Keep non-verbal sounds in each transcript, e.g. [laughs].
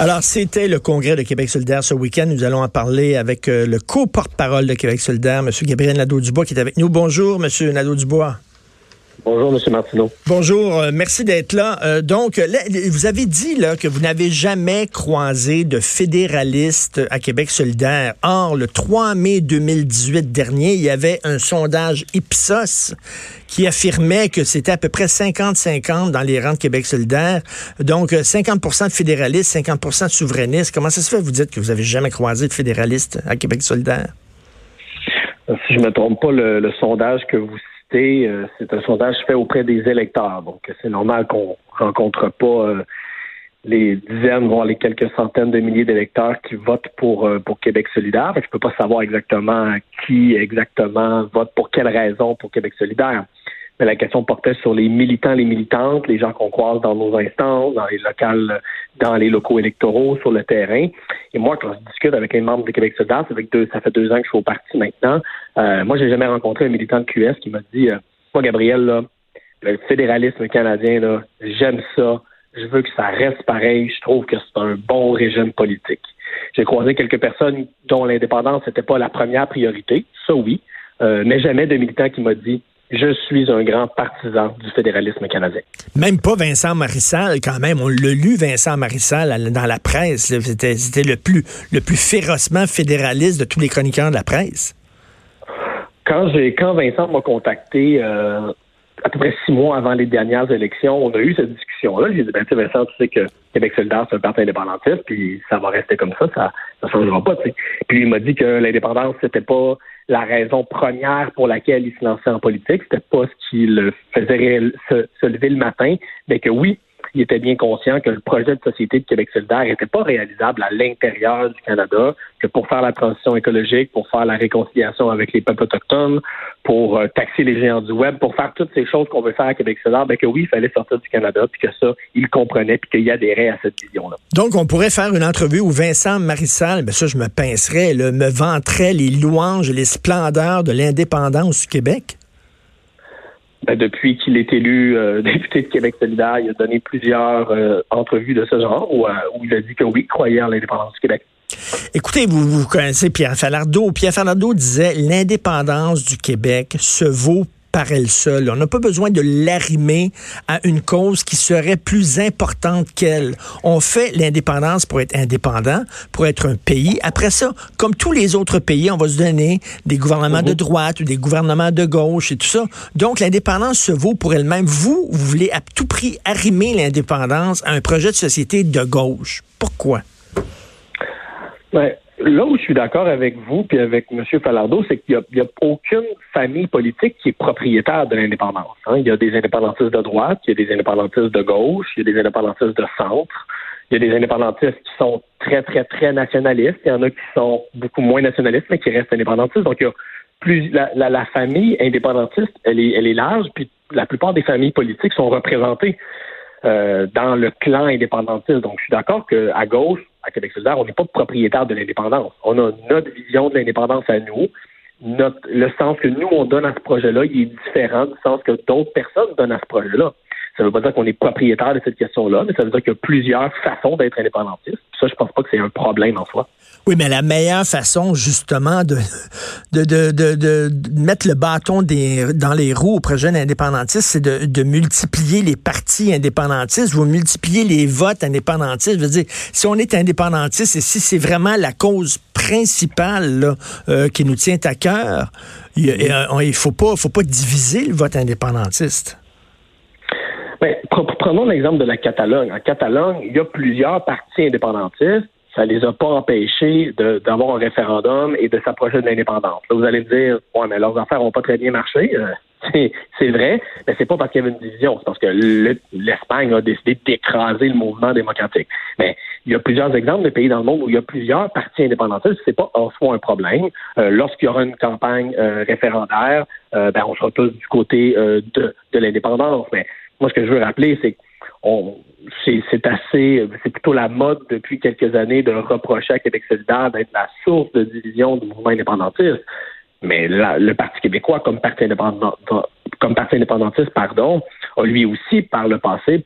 Alors, c'était le congrès de Québec solidaire ce week-end. Nous allons en parler avec euh, le co-porte-parole de Québec solidaire, M. Gabriel Nadeau-Dubois, qui est avec nous. Bonjour, M. Nadeau-Dubois. Bonjour, M. Martineau. Bonjour, euh, merci d'être là. Euh, donc, vous avez dit là, que vous n'avez jamais croisé de fédéraliste à Québec solidaire. Or, le 3 mai 2018 dernier, il y avait un sondage Ipsos qui affirmait que c'était à peu près 50-50 dans les rangs de Québec solidaire. Donc, 50% de fédéralistes, 50% de souverainistes. Comment ça se fait, vous dites que vous n'avez jamais croisé de fédéralistes à Québec solidaire? Si je ne me trompe pas, le sondage que vous euh, c'est un sondage fait auprès des électeurs. Donc, c'est normal qu'on rencontre pas euh, les dizaines, voire les quelques centaines de milliers d'électeurs qui votent pour, euh, pour Québec solidaire. Je ne peux pas savoir exactement qui exactement vote pour quelle raison pour Québec solidaire. Mais la question portait sur les militants, les militantes, les gens qu'on croise dans nos instances, dans les locales, dans les locaux électoraux, sur le terrain. Et moi, quand je discute avec les membres de Québec solidaire, ça fait deux, ça fait deux ans que je suis au parti maintenant. Euh, moi, j'ai jamais rencontré un militant de QS qui m'a dit, euh, moi, Gabriel, là, le fédéralisme canadien, là, j'aime ça. Je veux que ça reste pareil. Je trouve que c'est un bon régime politique. J'ai croisé quelques personnes dont l'indépendance n'était pas la première priorité. Ça, oui. Euh, mais jamais de militant qui m'a dit je suis un grand partisan du fédéralisme canadien. Même pas Vincent Marissal, quand même. On l'a lu, Vincent Marissal, dans la presse. C'était le plus, le plus férocement fédéraliste de tous les chroniqueurs de la presse. Quand, j'ai, quand Vincent m'a contacté euh, à peu près six mois avant les dernières élections, on a eu cette discussion-là. J'ai dit, ben, tu sais, Vincent, tu sais que Québec solidaire, c'est un parti indépendantiste, puis ça va rester comme ça, ça ne changera pas, tu sais. Puis il m'a dit que l'indépendance, c'était pas la raison première pour laquelle il se lançait en politique. C'était pas ce qui le faisait se, lever le matin, mais que oui, il était bien conscient que le projet de société de Québec solidaire n'était pas réalisable à l'intérieur du Canada, que pour faire la transition écologique, pour faire la réconciliation avec les peuples autochtones, pour euh, taxer les géants du web, pour faire toutes ces choses qu'on veut faire à Québec solidaire, ben que oui, il fallait sortir du Canada, puis que ça, il comprenait, puis qu'il adhérait à cette vision-là. Donc, on pourrait faire une entrevue où Vincent Marissal, ben ça, je me pincerais, me vanterait les louanges, les splendeurs de l'indépendance du Québec? Ben, depuis qu'il est élu euh, [laughs] député de Québec solidaire, il a donné plusieurs euh, entrevues de ce genre où, il a dit que oui, croyait en l'indépendance du Québec. Écoutez, vous, vous connaissez Pierre Falardeau. Pierre Falardeau disait l'indépendance du Québec se vaut par elle seule. On n'a pas besoin de l'arrimer à une cause qui serait plus importante qu'elle. On fait l'indépendance pour être indépendant, pour être un pays. Après ça, comme tous les autres pays, on va se donner des gouvernements de mhm. droite ou des gouvernements de gauche et tout ça. Donc, l'indépendance se vaut pour elle-même. Vous, vous voulez à tout prix arrimer l'indépendance à un projet de société de gauche. Pourquoi? Ouais. Là où je suis d'accord avec vous puis avec M. Falardeau, c'est qu'il n'y a, aucune famille politique qui est propriétaire de l'indépendance. Hein. Il y a des indépendantistes de droite, il y a des indépendantistes de gauche, il y a des indépendantistes de centre, il y a des indépendantistes qui sont très, très, très nationalistes, il y en a qui sont beaucoup moins nationalistes, mais qui restent indépendantistes. Donc, il y a plus la, la, famille indépendantiste, elle est, elle est large, puis la plupart des familles politiques sont représentées euh, dans le clan indépendantiste. Donc, je suis d'accord qu'à gauche, à Québec solidaire, on n'est pas propriétaire de l'indépendance. On a notre vision de l'indépendance à nous. Notre, le sens que nous, on donne à ce projet-là, il est différent du sens que d'autres personnes donnent à ce projet-là. Ça ne veut pas dire qu'on est propriétaire de cette question-là, mais ça veut dire qu'il y a plusieurs façons d'être indépendantiste. Ça, je pense pas que c'est un problème en soi. Oui, mais la meilleure façon, justement, de, de, de, de, mettre le bâton dans les roues au projet indépendantiste, c'est de, multiplier les partis indépendantistes. Vous multipliez les votes indépendantistes. Je veux dire, si on est indépendantiste et si c'est vraiment la cause principale euh, qui nous tient à cœur, il ne faut pas, faut pas diviser le vote indépendantiste. Prenons l'exemple de la Catalogne. En Catalogne, il y a plusieurs partis indépendantistes. Ça les a pas empêchés d'avoir un référendum et de s'approcher de l'indépendance. Là, vous allez me dire, ouais, mais leurs affaires n'ont pas très bien marché. Euh, [laughs] c'est vrai, mais c'est pas parce qu'il y avait une division, c'est parce que l'Espagne a décidé d'écraser le mouvement démocratique. Mais il y a plusieurs exemples de pays dans le monde où il y a plusieurs partis indépendantistes. C'est pas en soi un problème. Euh, lorsqu'il y aura une campagne euh, référendaire, ben on sera tous du côté de, de l'indépendance. Mais moi, ce que je veux rappeler, c'est que c'est assez, c'est plutôt la mode depuis quelques années de reprocher à Québec solidaire d'être la source de division du mouvement indépendantiste. Mais le Parti québécois, comme parti, comme parti indépendantiste, pardon, a lui aussi, par le passé,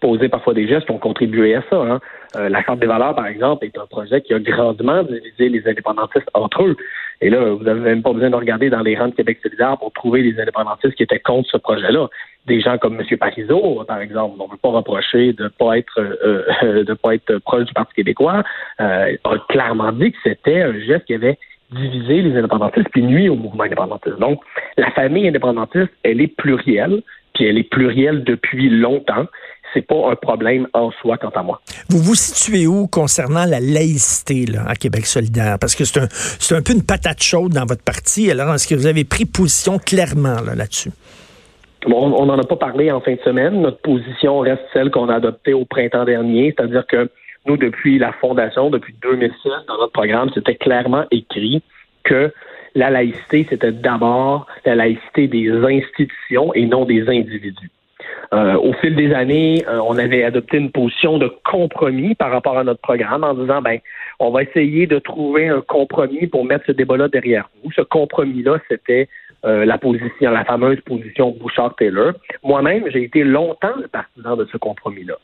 posé parfois des gestes qui ont contribué à ça. Hein. La Charte des valeurs, par exemple, est un projet qui a grandement divisé les indépendantistes entre eux. Et là, vous n'avez même pas besoin de regarder dans les rangs de Québec solidaire pour trouver des indépendantistes qui étaient contre ce projet-là. Des gens comme M. Parizeau, par exemple, on ne peut pas reprocher de ne pas être euh, [laughs] de pas être proche du Parti québécois, euh, clairement dit que c'était un geste qui avait divisé les indépendantistes puis nuit au mouvement indépendantiste. Donc, la famille indépendantiste, elle est plurielle, puis elle est plurielle depuis longtemps c'est pas un problème en soi, quant à moi. Vous vous situez où concernant la laïcité là, à Québec solidaire? Parce que c'est un, c'est un peu une patate chaude dans votre parti. Alors, est-ce que vous avez pris position clairement là, là-dessus? Bon, on n'en a pas parlé en fin de semaine. Notre position reste celle qu'on a adoptée au printemps dernier, c'est-à-dire que nous, depuis la fondation, depuis 2006, dans notre programme, c'était clairement écrit que la laïcité, c'était d'abord la laïcité des institutions et non des individus. Euh, au fil des années, euh, on avait adopté une position de compromis par rapport à notre programme en disant, ben, on va essayer de trouver un compromis pour mettre ce débat-là derrière nous. Ce compromis-là, c'était euh, la position, la fameuse position Bouchard-Taylor. Moi-même, j'ai été longtemps le partisan de ce compromis-là.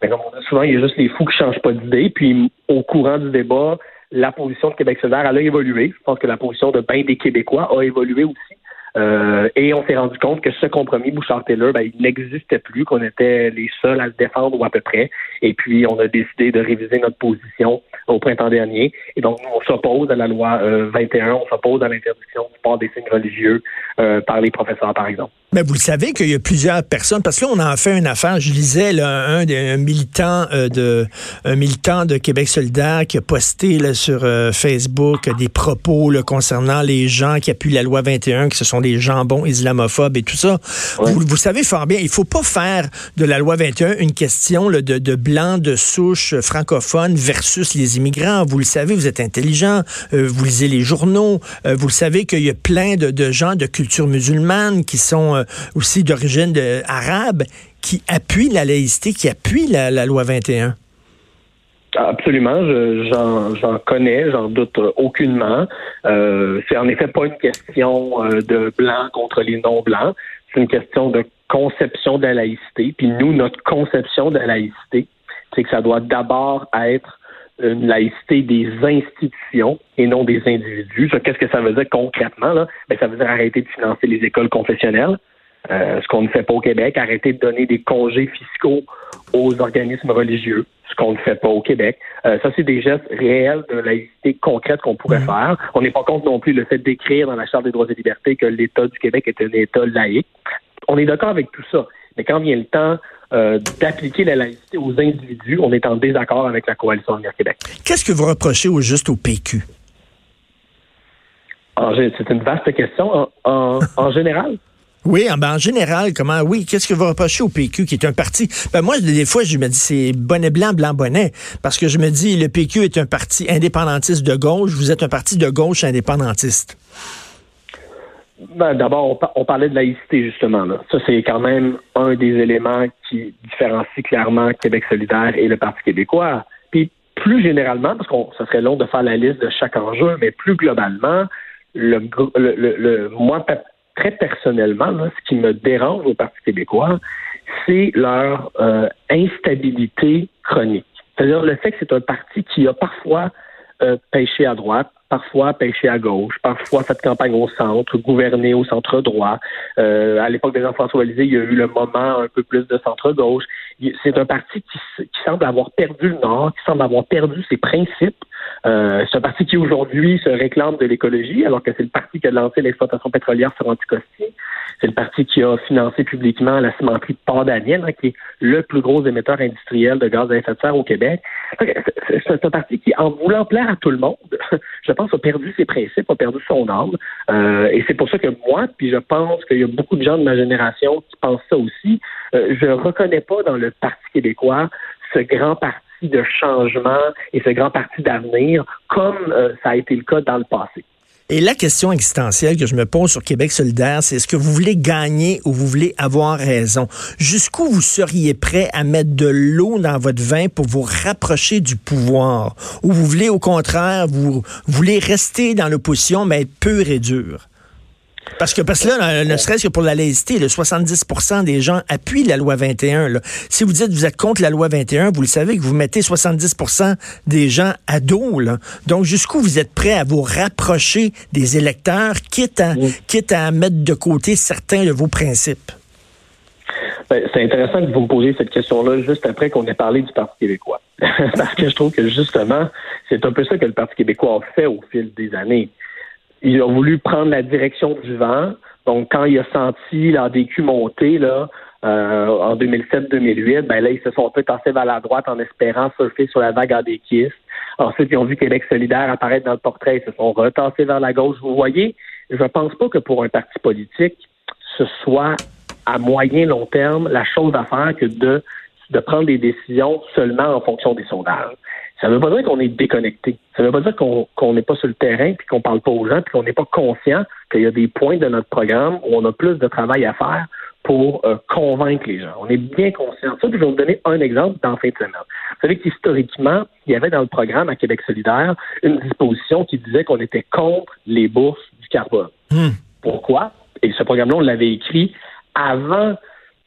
Mais comme on dit souvent, il y a juste les fous qui changent pas d'idée. Puis, au courant du débat, la position de Québec solidaire, elle a évolué. Je pense que la position de bien des Québécois a évolué aussi. Euh, et on s'est rendu compte que ce compromis Bouchard-Taylor, ben, il n'existait plus, qu'on était les seuls à le défendre ou à peu près. Et puis, on a décidé de réviser notre position au printemps dernier. Et donc, on s'oppose à la loi 21, euh, on s'oppose à l'interdiction du port des signes religieux euh, par les professeurs, par exemple. Mais vous le savez qu'il y a plusieurs personnes, parce que là, on a fait une affaire. Je lisais là, un, un, militant euh, de un militant de Québec solidaire qui a posté là, sur euh, Facebook des propos là, concernant les gens qui appuient la loi 21, que ce sont des jambons islamophobes et tout ça. Vous, vous, savez fort bien, il faut pas faire de la loi 21 une question de, de blancs de souche francophone versus les immigrants. Vous le savez, vous êtes intelligent, euh, vous lisez les journaux, vous le savez qu'il y a plein de, de gens de culture musulmane qui sont aussi d'origine arabe qui appuie la laïcité, qui appuie la, loi 21. Absolument, j'en connais, j'en doute aucunement. Euh, c'est en effet pas une question euh, de blanc contre les non-blancs, c'est une question de conception de la laïcité. Puis nous, notre conception de la laïcité, c'est que ça doit d'abord être une laïcité des institutions et non des individus. Qu'est-ce que ça veut dire concrètement? Là? Ben, ça veut dire arrêter de financer les écoles confessionnelles, euh, ce qu'on ne fait pas au Québec, arrêter de donner des congés fiscaux aux organismes religieux, ce qu'on ne fait pas au Québec. Euh, ça, c'est des gestes réels de laïcité concrète qu'on pourrait mmh. faire. On n'est pas contre non plus le fait d'écrire dans la Charte des droits et libertés que l'État du Québec est un État laïque. On est d'accord avec tout ça. Mais quand vient le temps euh, d'appliquer la laïcité aux individus, on est en désaccord avec la coalition Avenir Québec. Qu'est-ce que vous reprochez au juste au PQ? C'est une vaste question. en [laughs] général, oui, ben, en général, comment, oui, qu'est-ce que vous reprochez au PQ, qui est un parti, ben moi, des fois, je me dis, c'est bonnet blanc, blanc bonnet, parce que je me dis, le PQ est un parti indépendantiste de gauche, vous êtes un parti de gauche indépendantiste. Ben, D'abord, on, parlait de laïcité, justement. Là. Ça, c'est quand même un des éléments qui différencie clairement Québec solidaire et le Parti québécois. Puis, plus généralement, parce que ça serait long de faire la liste de chaque enjeu, mais plus globalement, le, le, le moi, très personnellement, ce qui me dérange au Parti québécois, c'est leur euh, instabilité chronique. C'est-à-dire le fait que c'est un parti qui a parfois euh, pêché à droite, parfois pêché à gauche, parfois fait campagne au centre, gouverné au centre droit. Euh, à l'époque de Jean-François Lisée, il y a eu le moment un peu plus de centre-gauche. C'est un parti qui, qui, semble avoir perdu le Nord, qui semble avoir perdu ses principes. Euh, c'est un parti qui aujourd'hui se réclame de l'écologie, alors que c'est le parti qui a lancé l'exploitation pétrolière sur Anticosti. C'est le parti qui a financé publiquement la cimenterie Port-Daniel, hein, qui est le plus gros émetteur industriel de gaz à effet de serre au Québec. C'est un parti qui, en voulant plaire à tout le monde, [laughs] je pense, a perdu ses principes, a perdu son âme. Euh, et c'est pour ça que moi, puis je pense qu'il y a beaucoup de gens de ma génération qui pensent ça aussi, euh, je ne reconnais pas dans le Parti québécois ce grand parti de changement et ce grand parti d'avenir comme euh, ça a été le cas dans le passé. Et la question existentielle que je me pose sur Québec solidaire, c'est est-ce que vous voulez gagner ou vous voulez avoir raison? Jusqu'où vous seriez prêt à mettre de l'eau dans votre vin pour vous rapprocher du pouvoir? Ou vous voulez au contraire, vous voulez rester dans l'opposition mais être pur et dur? Parce que, parce que là, ne serait-ce que pour la laïcité, le 70% des gens appuient la loi 21. Là. Si vous dites que vous êtes contre la loi 21, vous le savez que vous mettez 70% des gens à dos. Là. Donc, jusqu'où vous êtes prêt à vous rapprocher des électeurs, quitte à, quitte à mettre de côté certains de vos principes? Ben, c'est intéressant que vous me posiez cette question-là juste après qu'on ait parlé du Parti québécois. [laughs] Parce que je trouve que justement, c'est un peu ça que le Parti québécois a fait au fil des années. Il a voulu prendre la direction du vent. Donc, quand il a senti la DQ monter, là, euh, en 2007-2008, ben là, ils se sont tasser vers la droite en espérant surfer sur la vague adéquiste. Ensuite, ils ont vu Québec solidaire apparaître dans le portrait, ils se sont retassés vers la gauche. Vous voyez, je ne pense pas que pour un parti politique, ce soit à moyen long terme la chose à faire que de, de prendre des décisions seulement en fonction des sondages. Ça ne veut pas dire qu'on est déconnecté. Ça ne veut pas dire qu'on n'est pas sur le terrain puis qu'on parle pas aux gens puis qu'on n'est pas conscient qu'il y a des points de notre programme où on a plus de travail à faire pour euh, convaincre les gens. On est bien conscient de ça. je vais vous donner un exemple dans fin de semaine. Vous savez qu'historiquement, il y avait dans le programme à Québec solidaire une disposition qui disait qu'on était contre les bourses du carbone. Hmm. Pourquoi? Et ce programme-là, on l'avait écrit avant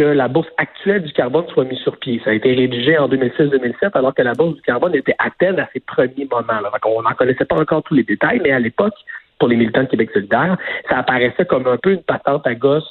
que la bourse actuelle du carbone soit mise sur pied. Ça a été rédigé en 2006-2007, alors que la bourse du carbone était à peine à ses premiers moments. On n'en connaissait pas encore tous les détails, mais à l'époque, pour les militants de Québec solidaire, ça apparaissait comme un peu une patente à gosse,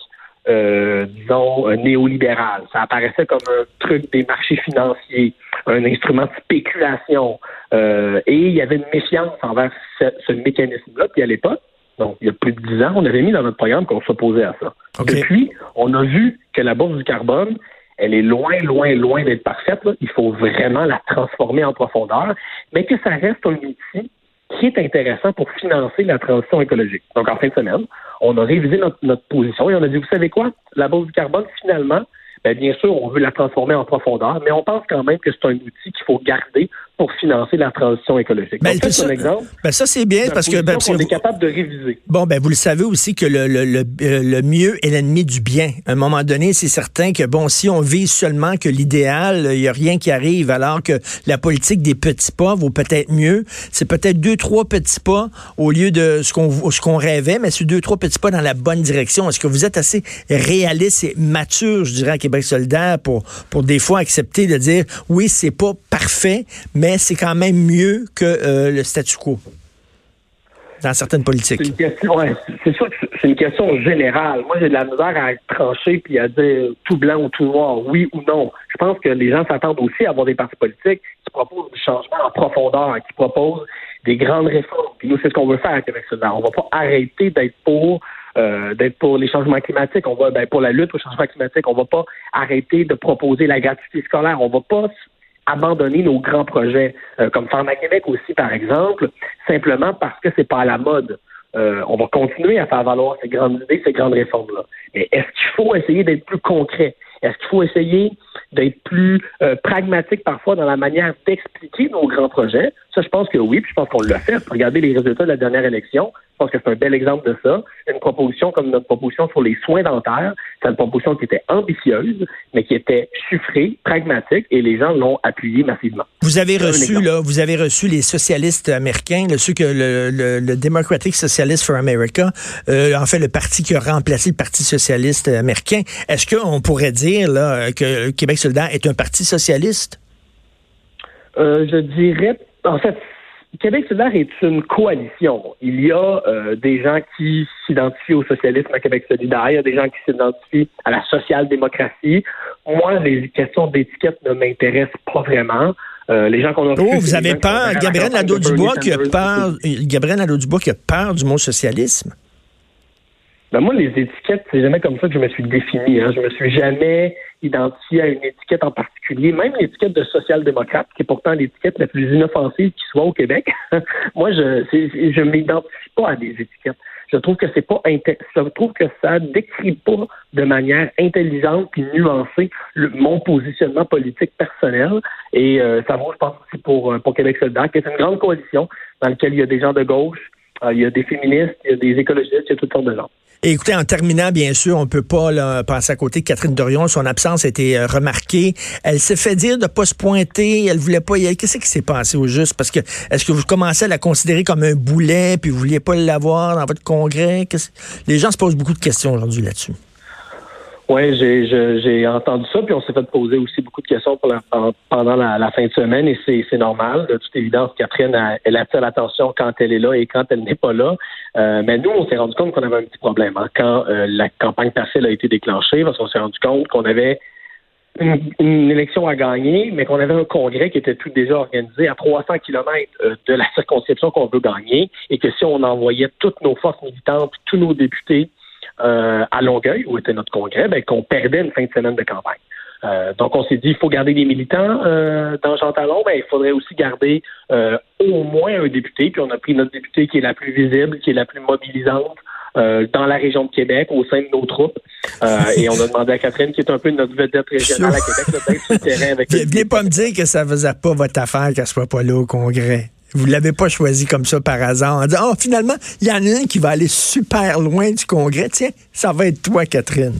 euh, disons, néolibérale. Ça apparaissait comme un truc des marchés financiers, un instrument de spéculation. Euh, et il y avait une méfiance envers ce mécanisme-là. Puis à l'époque, donc, il y a plus de dix ans, on avait mis dans notre programme qu'on s'opposait à ça. Depuis, on a vu que la bourse du carbone, elle est loin, loin, loin d'être parfaite. Il faut vraiment la transformer en profondeur, mais que ça reste un outil qui est intéressant pour financer la transition écologique. Donc, en fin de semaine, on a révisé notre, notre position et on a dit, vous savez quoi? La bourse du carbone, finalement, ben, bien sûr, on veut la transformer en profondeur, mais on pense quand même que c'est un outil qu'il faut garder pour financer la transition écologique. Ben, ça, un exemple. Ben, ça, c'est bien parce que... Ben, on est capable de réviser. Bon, ben, vous le savez aussi que le, le, le, euh, le mieux est l'ennemi du bien. À un moment donné, c'est certain que, bon, si on vise seulement que l'idéal, il n'y a rien qui arrive, alors que la politique des petits pas vaut peut-être mieux. C'est peut-être deux, trois petits pas au lieu de ce qu'on ce qu'on rêvait, mais c'est deux, trois petits pas dans la bonne direction. Est-ce que vous êtes assez réaliste et mature, je dirais, à Québec solidaire pour, pour des fois accepter de dire, oui, c'est pas parfait, mais mais c'est quand même mieux que euh, le statu quo dans certaines politiques. C'est sûr que c'est une question générale. Moi, j'ai de la misère à trancher puis à dire tout blanc ou tout noir, oui ou non. Je pense que les gens s'attendent aussi à avoir des partis politiques qui proposent du changement en profondeur, qui proposent des grandes réformes. Puis nous, c'est ce qu'on veut faire avec Québec solidaire. On va pas arrêter d'être pour euh, les changements climatiques, on va ben, pour la lutte au changement climatique, on va pas arrêter de proposer la gratuité scolaire, on va pas abandonner nos grands projets, euh, comme Pharma Québec aussi, par exemple, simplement parce que c'est pas à la mode. Euh, on va continuer à faire valoir ces grandes idées, ces grandes réformes-là. Mais est-ce qu'il faut essayer d'être plus concret? Est-ce qu'il faut essayer d'être plus euh, pragmatique parfois dans la manière d'expliquer nos grands projets? Ça, je pense que oui, puis je pense qu'on l'a fait. Regardez les résultats de la dernière élection. Je pense que c'est un bel exemple de ça. Une proposition comme notre proposition sur les soins dentaires, c'est une proposition qui était ambitieuse, mais qui était chiffrée, pragmatique, et les gens l'ont appuyée massivement. Vous avez reçu, là, vous avez reçu les socialistes américains, ceux que le, le, Democratic Socialist for America, euh, en fait le parti qui a remplacé le Parti socialiste américain. Est-ce qu'on pourrait dire là, que Québec solidaire est un parti socialiste? Euh, je dirais, en fait, Québec solidaire est une coalition. Il y a euh, des gens qui s'identifient au socialisme à Québec solidaire, il y a des gens qui s'identifient à la social-démocratie. Moi, les questions d'étiquette ne m'intéressent pas vraiment. Euh, les gens qu'on a Oh, vous avez peur, Gabriel Nadeau-Dubois qui a peur, Gabriel Nadeau-Dubois qui a peur du mot socialisme? Ben moi, les étiquettes, c'est jamais comme ça que je me suis défini. Hein. Je me suis jamais identifié à une étiquette en particulier, même l'étiquette de social-démocrate, qui est pourtant l'étiquette la plus inoffensive qui soit au Québec. [laughs] moi, je je m'identifie pas à des étiquettes. Je trouve que c'est pas je trouve que ça décrit pas de manière intelligente et nuancée mon positionnement politique personnel. Et euh, ça vaut, je pense, aussi pour, euh, pour Québec solidaire, qui est une grande coalition dans laquelle il y a des gens de gauche, euh, il y a des féministes, il y a des écologistes, il y a toutes sortes de gens. Écoutez, en terminant, bien sûr, on peut pas là, passer à côté de Catherine Dorion. Son absence a été euh, remarquée. Elle s'est fait dire de pas se pointer. Elle voulait pas y aller. Qu'est-ce qui s'est passé au juste? Parce que est-ce que vous commencez à la considérer comme un boulet, puis vous vouliez pas l'avoir dans votre congrès? Les gens se posent beaucoup de questions aujourd'hui là-dessus. Oui, j'ai entendu ça, puis on s'est fait poser aussi beaucoup de questions pendant la, fin de semaine, et c'est normal. De toute évidence, Catherine, elle attire l'attention quand elle est là et quand elle n'est pas là. Euh, mais nous, on s'est rendu compte qu'on avait un petit problème hein, quand euh, la campagne partielle a été déclenchée, parce qu'on s'est rendu compte qu'on avait une, élection à gagner, mais qu'on avait un congrès qui était tout déjà organisé à 300 kilomètres euh, de la circonscription qu'on veut gagner, et que si on envoyait toutes nos forces militantes, tous nos députés, euh, à Longueuil, où était notre congrès, ben, qu'on perdait une fin de semaine de campagne. Euh, donc, on s'est dit, il faut garder des militants euh, dans Jean Talon, mais il faudrait aussi garder au moins un député. Puis on a pris notre député qui est la plus visible, qui est la plus mobilisante dans la région de Québec, au sein de nos troupes. et on a demandé à Catherine, qui est un peu notre vedette régionale à Québec, d'être sur le terrain avec... Viens pas me dire que ça faisait pas votre affaire qu'elle soit pas là au congrès. Vous ne l'avez pas choisi comme ça par hasard en disant, oh, finalement, il y en a un qui va aller super loin du Congrès. Tiens, ça va être toi, Catherine.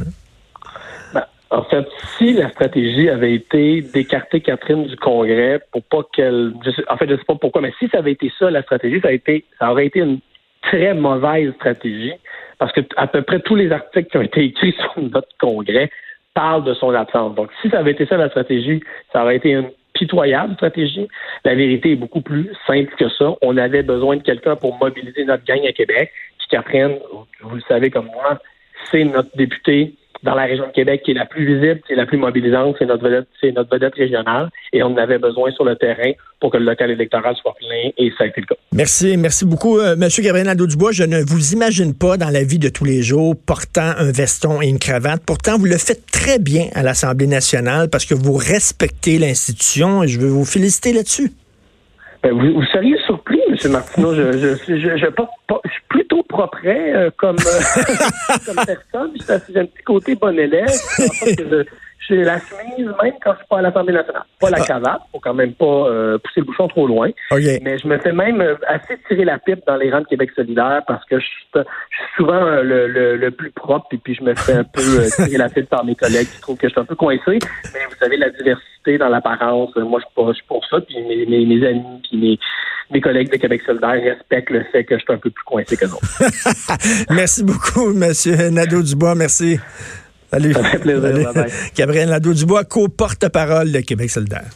Ben, en fait, si la stratégie avait été d'écarter Catherine du Congrès pour pas qu'elle. En fait, je ne sais pas pourquoi, mais si ça avait été ça, la stratégie, ça, a été, ça aurait été une très mauvaise stratégie parce que à peu près tous les articles qui ont été écrits [laughs] sur notre Congrès parlent de son absence. Donc, si ça avait été ça la stratégie, ça aurait été une pitoyable stratégie. La vérité est beaucoup plus simple que ça. On avait besoin de quelqu'un pour mobiliser notre gang à Québec, qui apprenne, vous le savez comme moi, c'est notre député dans la région de Québec qui est la plus visible, qui est la plus mobilisante, c'est notre vedette, c'est notre vedette régionale, et on avait besoin sur le terrain pour que le local électoral soit plein, et ça a été le cas. Merci, merci beaucoup, euh, Monsieur Gabriel Nadeau-Dubois. Je ne vous imagine pas dans la vie de tous les jours portant un veston et une cravate. Pourtant, vous le faites très bien à l'Assemblée nationale parce que vous respectez l'institution, et je veux vous féliciter là-dessus. Ben, vous, seriez surpris, M. Martineau. Je, je, je, suis plutôt propre euh, comme, euh, [laughs] comme personne. J'ai un petit côté bon élève. J'ai la chemise même quand je suis pas à l'Assemblée nationale. Pas la ah. cravate, faut quand même pas euh, pousser le bouchon trop loin. Mais je me fais même assez tirer la pipe dans les rangs de Québec solidaire parce que je, suis souvent le, le, plus propre et puis je me fais un peu tirer la pipe par mes collègues qui trouvent que je suis un peu coincé. Mais vous savez, la diversité dans l'apparence, moi je suis pour ça. Puis mes, mes, mes amis, puis mes, mes collègues de Québec solidaire respectent le fait que je suis un peu plus coincé que nous. [laughs] Merci beaucoup, M. Nadeau-Dubois. Merci. Salut. Ça fait plaisir. Gabriel Nadeau-Dubois, co-porte-parole de Québec solidaire.